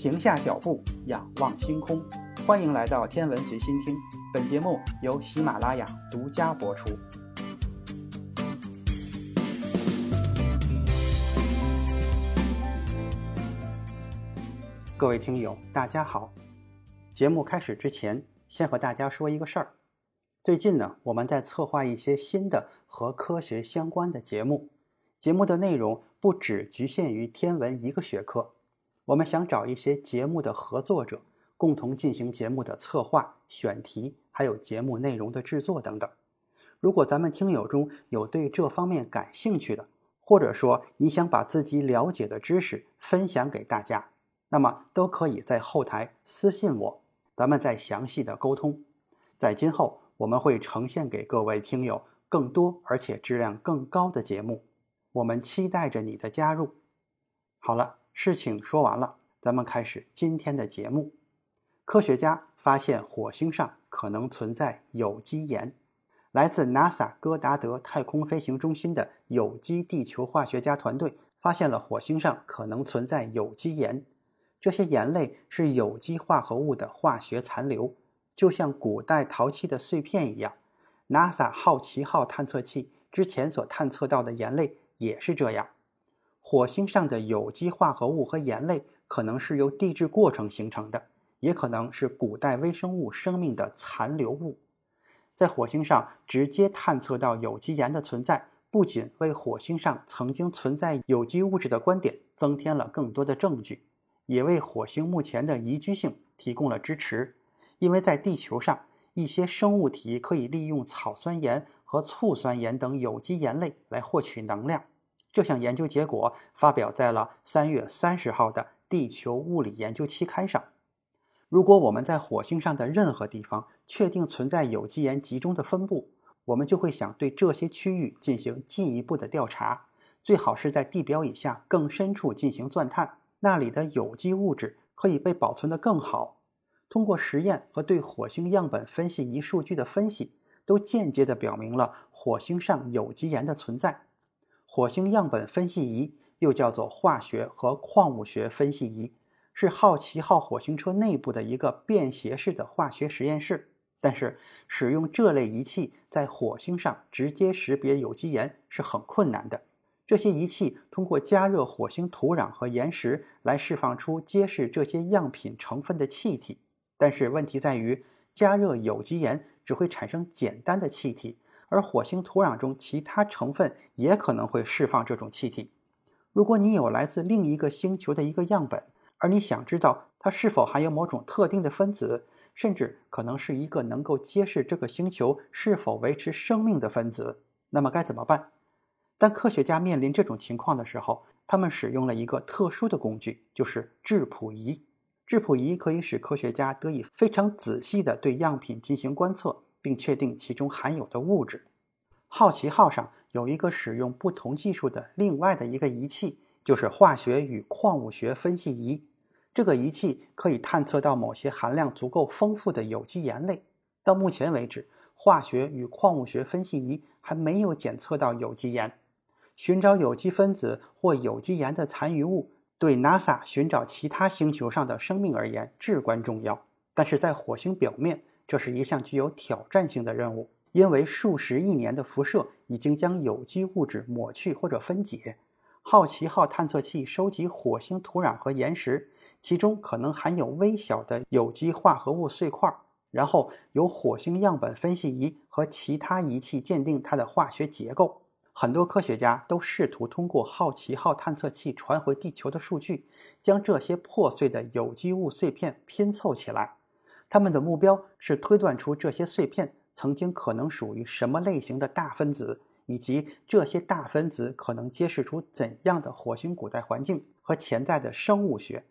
停下脚步，仰望星空。欢迎来到天文随心听，本节目由喜马拉雅独家播出。各位听友，大家好。节目开始之前，先和大家说一个事儿。最近呢，我们在策划一些新的和科学相关的节目，节目的内容不只局限于天文一个学科。我们想找一些节目的合作者，共同进行节目的策划、选题，还有节目内容的制作等等。如果咱们听友中有对这方面感兴趣的，或者说你想把自己了解的知识分享给大家，那么都可以在后台私信我，咱们再详细的沟通。在今后，我们会呈现给各位听友更多而且质量更高的节目，我们期待着你的加入。好了。事情说完了，咱们开始今天的节目。科学家发现火星上可能存在有机盐。来自 NASA 戈达德太空飞行中心的有机地球化学家团队发现了火星上可能存在有机盐。这些盐类是有机化合物的化学残留，就像古代陶器的碎片一样。NASA 好奇号探测器之前所探测到的盐类也是这样。火星上的有机化合物和盐类可能是由地质过程形成的，也可能是古代微生物生命的残留物。在火星上直接探测到有机盐的存在，不仅为火星上曾经存在有机物质的观点增添了更多的证据，也为火星目前的宜居性提供了支持。因为在地球上，一些生物体可以利用草酸盐和醋酸盐等有机盐类来获取能量。这项研究结果发表在了三月三十号的《地球物理研究》期刊上。如果我们在火星上的任何地方确定存在有机盐集中的分布，我们就会想对这些区域进行进一步的调查，最好是在地表以下更深处进行钻探，那里的有机物质可以被保存得更好。通过实验和对火星样本分析仪数据的分析，都间接地表明了火星上有机盐的存在。火星样本分析仪又叫做化学和矿物学分析仪，是好奇号火星车内部的一个便携式的化学实验室。但是，使用这类仪器在火星上直接识别有机盐是很困难的。这些仪器通过加热火星土壤和岩石来释放出揭示这些样品成分的气体，但是问题在于，加热有机盐只会产生简单的气体。而火星土壤中其他成分也可能会释放这种气体。如果你有来自另一个星球的一个样本，而你想知道它是否含有某种特定的分子，甚至可能是一个能够揭示这个星球是否维持生命的分子，那么该怎么办？当科学家面临这种情况的时候，他们使用了一个特殊的工具，就是质谱仪。质谱仪可以使科学家得以非常仔细地对样品进行观测。并确定其中含有的物质。好奇号上有一个使用不同技术的另外的一个仪器，就是化学与矿物学分析仪。这个仪器可以探测到某些含量足够丰富的有机盐类。到目前为止，化学与矿物学分析仪还没有检测到有机盐。寻找有机分子或有机盐的残余物，对 NASA 寻找其他星球上的生命而言至关重要。但是在火星表面，这是一项具有挑战性的任务，因为数十亿年的辐射已经将有机物质抹去或者分解。好奇号探测器收集火星土壤和岩石，其中可能含有微小的有机化合物碎块，然后由火星样本分析仪和其他仪器鉴定它的化学结构。很多科学家都试图通过好奇号探测器传回地球的数据，将这些破碎的有机物碎片拼凑起来。他们的目标是推断出这些碎片曾经可能属于什么类型的大分子，以及这些大分子可能揭示出怎样的火星古代环境和潜在的生物学。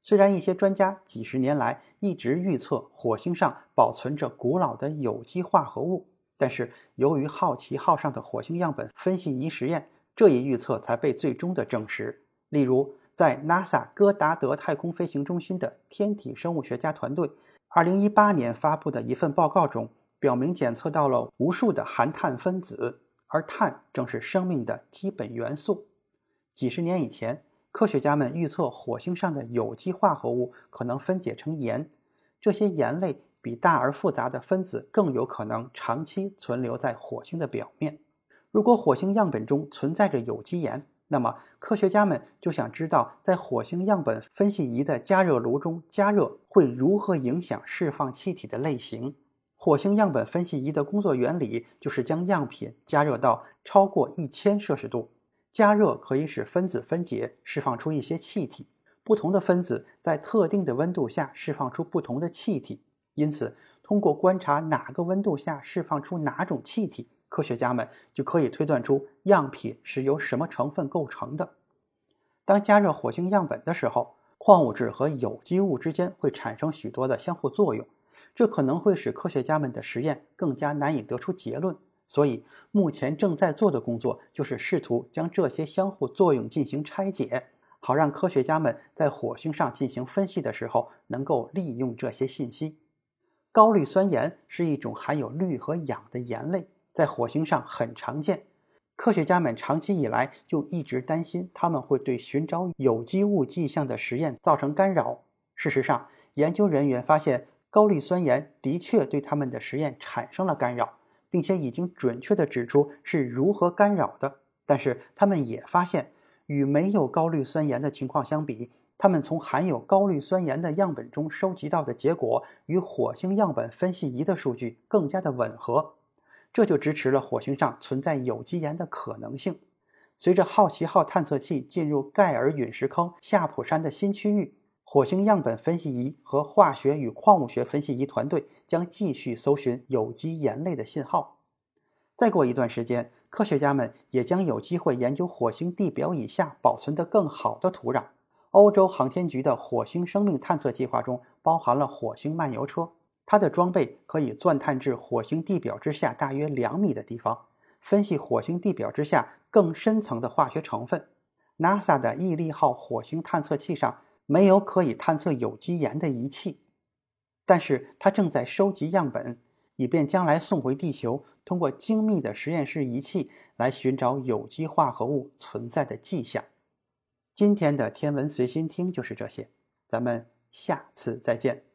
虽然一些专家几十年来一直预测火星上保存着古老的有机化合物，但是由于好奇号上的火星样本分析仪实验，这一预测才被最终的证实。例如，在 NASA 戈达德太空飞行中心的天体生物学家团队。二零一八年发布的一份报告中，表明检测到了无数的含碳分子，而碳正是生命的基本元素。几十年以前，科学家们预测火星上的有机化合物可能分解成盐，这些盐类比大而复杂的分子更有可能长期存留在火星的表面。如果火星样本中存在着有机盐，那么科学家们就想知道，在火星样本分析仪的加热炉中加热会如何影响释放气体的类型。火星样本分析仪的工作原理就是将样品加热到超过一千摄氏度。加热可以使分子分解，释放出一些气体。不同的分子在特定的温度下释放出不同的气体。因此，通过观察哪个温度下释放出哪种气体，科学家们就可以推断出样品是由什么成分构成的。当加热火星样本的时候，矿物质和有机物之间会产生许多的相互作用。这可能会使科学家们的实验更加难以得出结论，所以目前正在做的工作就是试图将这些相互作用进行拆解，好让科学家们在火星上进行分析的时候能够利用这些信息。高氯酸盐是一种含有氯和氧的盐类，在火星上很常见。科学家们长期以来就一直担心他们会对寻找有机物迹象的实验造成干扰。事实上，研究人员发现。高氯酸盐的确对他们的实验产生了干扰，并且已经准确地指出是如何干扰的。但是他们也发现，与没有高氯酸盐的情况相比，他们从含有高氯酸盐的样本中收集到的结果与火星样本分析仪的数据更加的吻合。这就支持了火星上存在有机盐的可能性。随着好奇号探测器进入盖尔陨石坑夏普山的新区域。火星样本分析仪和化学与矿物学分析仪团队将继续搜寻有机盐类的信号。再过一段时间，科学家们也将有机会研究火星地表以下保存得更好的土壤。欧洲航天局的火星生命探测计划中包含了火星漫游车，它的装备可以钻探至火星地表之下大约两米的地方，分析火星地表之下更深层的化学成分。NASA 的毅力号火星探测器上。没有可以探测有机盐的仪器，但是它正在收集样本，以便将来送回地球，通过精密的实验室仪器来寻找有机化合物存在的迹象。今天的天文随心听就是这些，咱们下次再见。